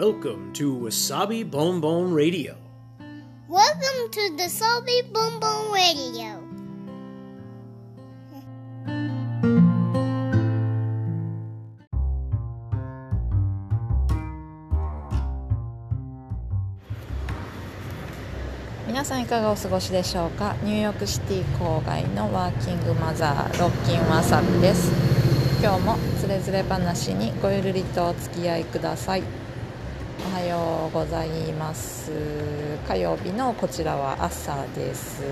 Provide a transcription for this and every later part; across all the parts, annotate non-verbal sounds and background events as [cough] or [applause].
Welcome to Wasabi Bon Bon Radio. Welcome to the Salty Boom Boom Radio. 皆さんいかがお過ごしでしょうか？ニューヨークシティ郊外のワーキングマザーロッキンわさびです今日もつれづれ話にごゆるりとお付き合いくださいおはようございます。火曜日のこちらは朝です。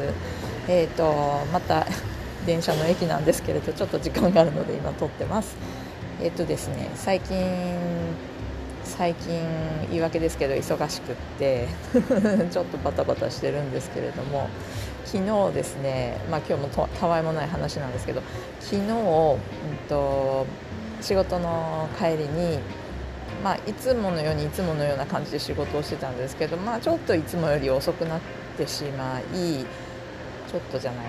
えーとまた [laughs] 電車の駅なんですけれどちょっと時間があるので今撮ってます。えっ、とですね最近最近言い訳ですけど忙しくって [laughs] ちょっとバタバタしてるんですけれども昨日ですね、まあ、今日もたわいもない話なんですけど昨日、うんと、仕事の帰りに、まあ、いつものようにいつものような感じで仕事をしてたんですけど、まあ、ちょっといつもより遅くなってしまいちょっとじゃない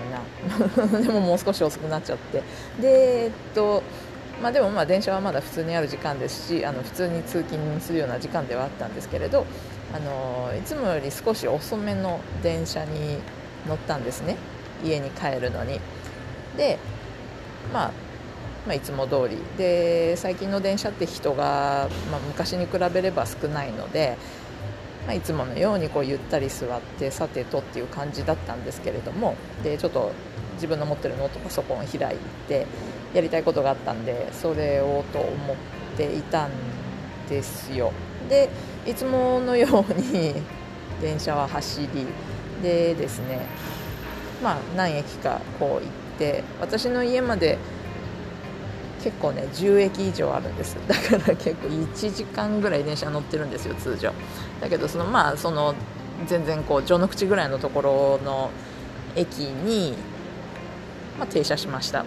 な。[laughs] でももう少し遅くなっちゃって。でえっとまあ、でもまあ電車はまだ普通にある時間ですしあの普通に通勤するような時間ではあったんですけれどあのいつもより少し遅めの電車に乗ったんですね。家に帰るのに。で、まあ、まあ、いつも通り。で最近の電車って人が、まあ、昔に比べれば少ないので、まあ、いつものようにこうゆったり座ってさてとっていう感じだったんですけれどもでちょっと自分の持ってるノートパソコンを開いてやりたいことがあったんでそれをと思っていたんですよ。でいつものように [laughs] 電車は走りでですねまあ何駅かこう行って私の家まで結構ね10駅以上あるんです。[laughs] だから結構1時間ぐらい電車乗ってるんですよ通常。だけどそのまあその全然こう序の口ぐらいのところの駅に、まあ、停車しました。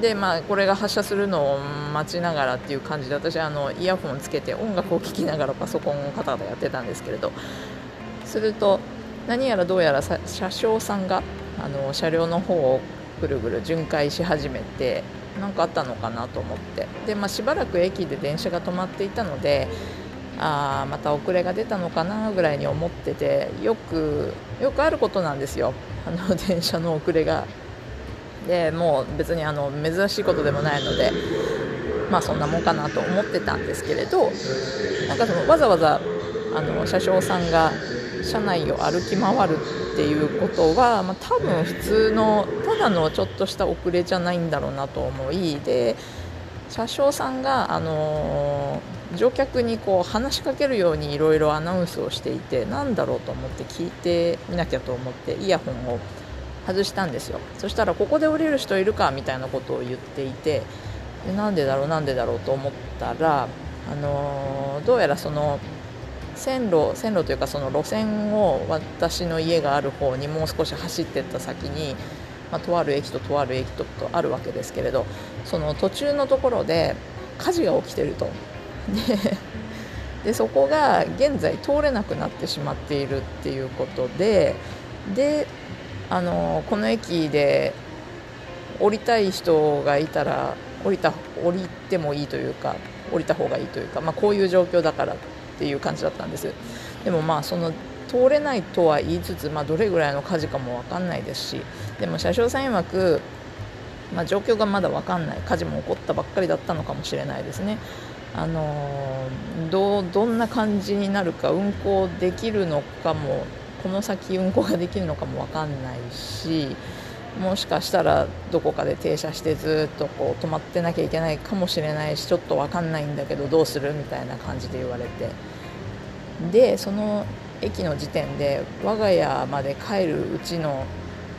でまあこれが発車するのを待ちながらっていう感じで私あのイヤホンつけて音楽を聴きながらパソコンをカタカタやってたんですけれど。すると何やらどうやら車掌さんがあの車両の方をぐるぐる巡回し始めて何かあったのかなと思って。で、まあ、しばらく駅で電車が止まっていたのであまた遅れが出たのかなぐらいに思っててよくよくあることなんですよ。あの [laughs] 電車の遅れが。でもう別にあの珍しいことでもないのでまあそんなもんかなと思ってたんですけれどなんかそのわざわざあの車掌さんが車内を歩き回るっていうことは、まあ、多分普通のただのちょっとした遅れじゃないんだろうなと思いで車掌さんが、あのー、乗客にこう話しかけるようにいろいろアナウンスをしていてなんだろうと思って聞いてみなきゃと思ってイヤホンを外したんですよ。そしたらここで降りる人いるかみたいなことを言っていてでなんでだろうなんでだろうと思ったら、あのー、どうやらその線路線路というかその路線を私の家がある方にもう少し走ってった先に、まあ、とある駅ととある駅とあるわけですけれどその途中のところで火事が起きてると。[laughs] でそこが現在通れなくなってしまっているっていうことでであのこの駅で降りたい人がいたら降りた降りてもいいというか降りた方がいいというか、まあ、こういう状況だからっていう感じだったんですでもまあその通れないとは言いつつ、まあ、どれぐらいの火事かも分かんないですしでも車掌さん曰く、まあ、状況がまだ分かんない。火事も起こったばっかりだったのかもしれないですね。あのどどんな感じになるか運行できるのかもこの先運行ができるのかも分かんないしもしかしたらどこかで停車してずっとこう止まってなきゃいけないかもしれないしちょっと分かんないんだけどどうするみたいな感じで言われて。でその駅の時点で我が家まで帰るうちの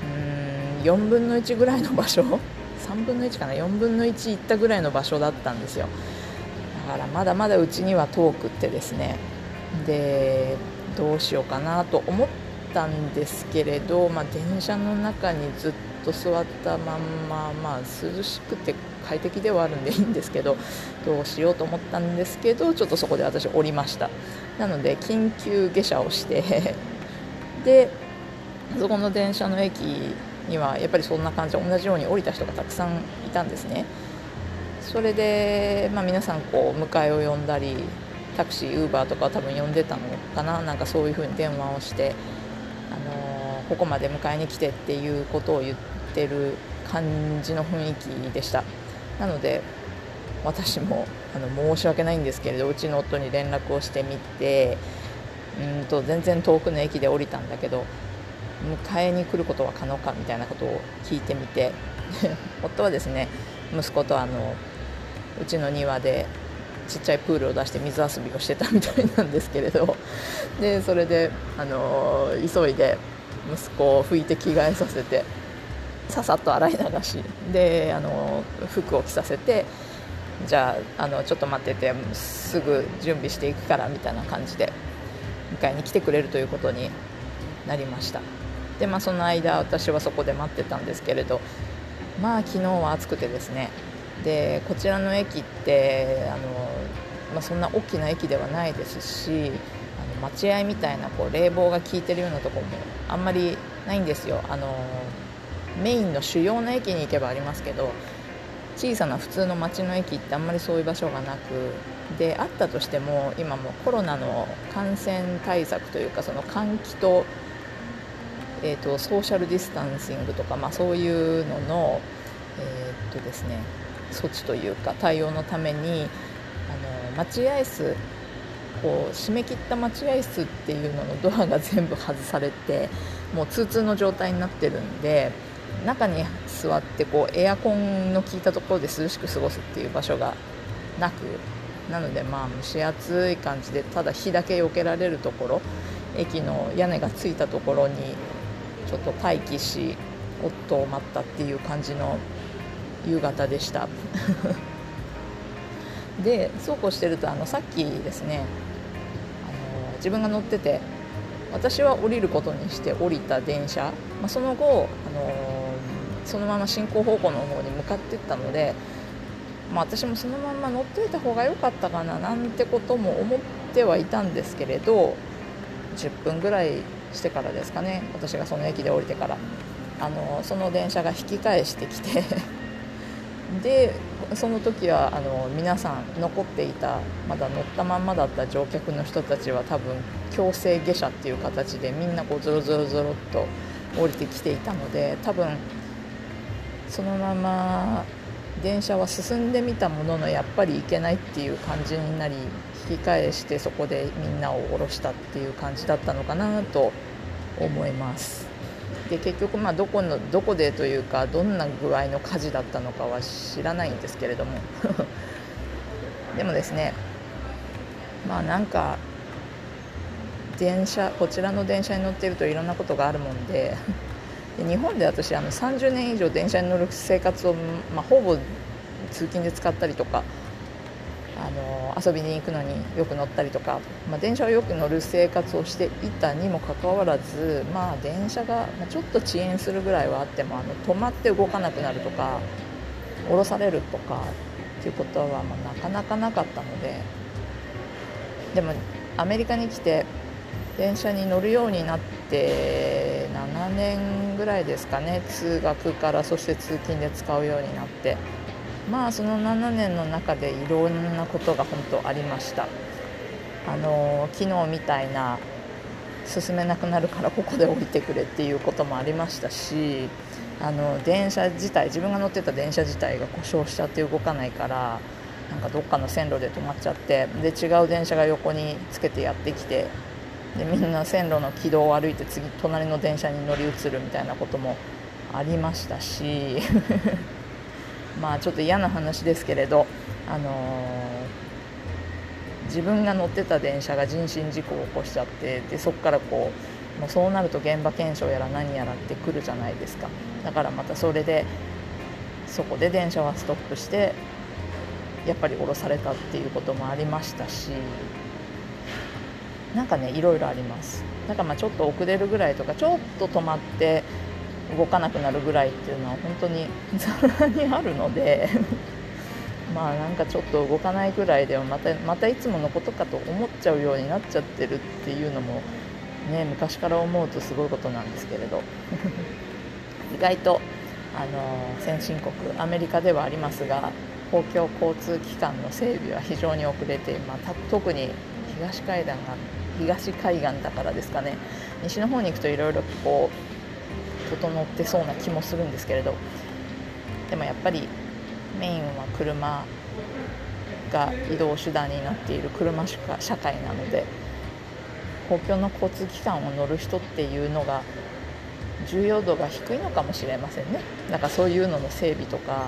うん4分の1ぐらいの場所？[laughs] 3分の1かな？4分の1行ったぐらいの場所だったんですよ。だからまだまだうちには遠くってですね。でどうしようかなと思ったんですけれど、まあ、電車の中にずっと座ったまんま、まあ、涼しくて快適ではあるんでいいんですけどどうしようと思ったんですけどちょっとそこで私降りました。なので緊急下車をして [laughs] でそこの電車の駅にはやっぱりそんな感じで同じように降りた人がたくさんいたんですね。それで、まあ、皆さんこう迎えを呼んだりタクシーウーバーとか多分呼んでたのかな？なんかそういう風に電話をして、あのー、ここまで迎えに来てっていうことを言ってる感じの雰囲気でした。なので私もあの申し訳ないんですけれどうちの夫に連絡をしてみてうんと全然遠くの駅で降りたんだけど迎えに来ることは可能かみたいなことを聞いてみて [laughs] 夫はですね息子とあのうちの庭でちっちゃいプールを出して水遊びをしてたみたいなんですけれどでそれであの急いで息子を拭いて着替えさせてささっと洗い流しであの服を着させてじゃああのちょっと待っててすぐ準備していくからみたいな感じで迎えに来てくれるということになりました。でまあその間私はそこで待ってたんですけれどまあ昨日は暑くてですねでこちらの駅ってあの、まあ、そんな大きな駅ではないですしあの待合みたいなこう冷房が効いてるようなところもあんまりないんですよ。あのメインの主要な駅に行けばありますけど小さな普通の街の駅ってあんまりそういう場所がなくであったとしても今もコロナの感染対策というかその換気と,、えーと、ソーシャルディスタンシングとか、まあ、そういうのの、えーとですね、措置というか対応のためにあの待合室こう締め切った待合室っていうののドアが全部外されてもう通通の状態になってるんで中に座ってこうエアコンの効いたところで涼しく過ごすっていう場所がなくなのでまあ蒸し暑い感じでただ火だけ避けられるところ駅の屋根がついたところにちょっと待機し夫を待ったっていう感じの夕方でした。[laughs] でそうこうしてるとあのさっきですねあの自分が乗ってて私は降りることにして降りた電車、まあ、その後、あのそのまま進行方向の方に向かっていったので、まあ、私もそのまま乗っておいた方が良かったかななんてことも思ってはいたんですけれど10分ぐらいしてからですかね私がその駅で降りてから。あのその電車が引き返してきて [laughs] でその時はあの皆さん残っていたまだ乗ったまんまだった乗客の人たちは多分強制下車っていう形でみんなこうゾロゾロゾロっと降りてきていたので多分そのまま電車は進んでみたもののやっぱり行けないっていう感じになり引き返してそこでみんなを降ろしたっていう感じだったのかなと思います。で結局まあどこのどこでというかどんな具合の火事だったのかは知らないんですけれども。[laughs] でもですねまあなんか電車こちらの電車に乗っているといろんなことがあるもんでで日本で私あの30年以上電車に乗る生活を、まあ、ほぼ通勤で使ったりとかあの遊びに行くのによく乗ったりとか、まあ、電車をよく乗る生活をしていたにもかかわらず、まあ、電車がちょっと遅延するぐらいはあってもあの止まって動かなくなるとか降ろされるとかっていうことはまあなかなかなかったのででもアメリカに来て電車に乗るようになって7年ぐらいですかね。通学からそして通勤で使うようになって。まあその7年の中でいろんなことが本当ありました。あの昨日みたいな進めなくなるからここで降りてくれっていうこともありましたしあの電車自体自分が乗ってた電車自体が故障しちゃって動かないからなんかどっかの線路で止まっちゃってで違う電車が横につけてやってきてでみんな線路の軌道を歩いて次隣の電車に乗り移るみたいなこともありましたし [laughs] まあちょっと嫌な話ですけれど、あのー、自分が乗ってた電車が人身事故を起こしちゃってでそこからこうもうそうなると現場検証やら何やらってくるじゃないですか。だからまたそれでそこで電車はストップしてやっぱり降ろされたっていうこともありましたしなんかねいろいろあります。だからまあちょっと遅れるぐらいとかちょっと止まって動かなくなるぐらいっていうのは本当に [laughs] ざらにあるので [laughs] まあなんかちょっと動かないぐらいではまたまたいつものことかと思っちゃうようになっちゃってるっていうのもね昔から思うとすごいことなんですけれど。[laughs] 意外とあの先進国アメリカではありますが公共交通機関の整備は非常に遅れて、まあ、特に東海岸が東海岸だからですかね。西の方に行くといろいろこう整ってそうな気もするんですけれど。でもやっぱりメインは車が移動手段になっている車社会なので公共の交通機関を乗る人っていうのが重要度が低いのかもしれませんね。だからそういうのの整備とか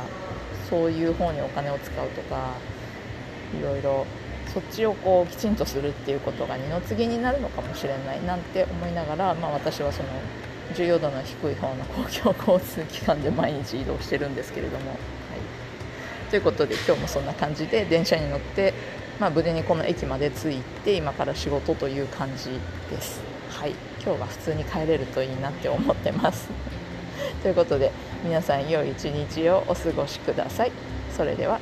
そういう方にお金を使うとかいろいろそっちをこうきちんとするっていうことが二の次になるのかもしれないなんて思いながら、まあ、私はその重要度の低い方の公共交通機関で毎日移動してるんですけれども。はい、ということで今日もそんな感じで電車に乗って、まあ、無事にこの駅まで着いて今から仕事という感じです。はい、今日は普通に帰れるといいなって思ってます。[laughs] ということで皆さん良い一日をお過ごしください。それでは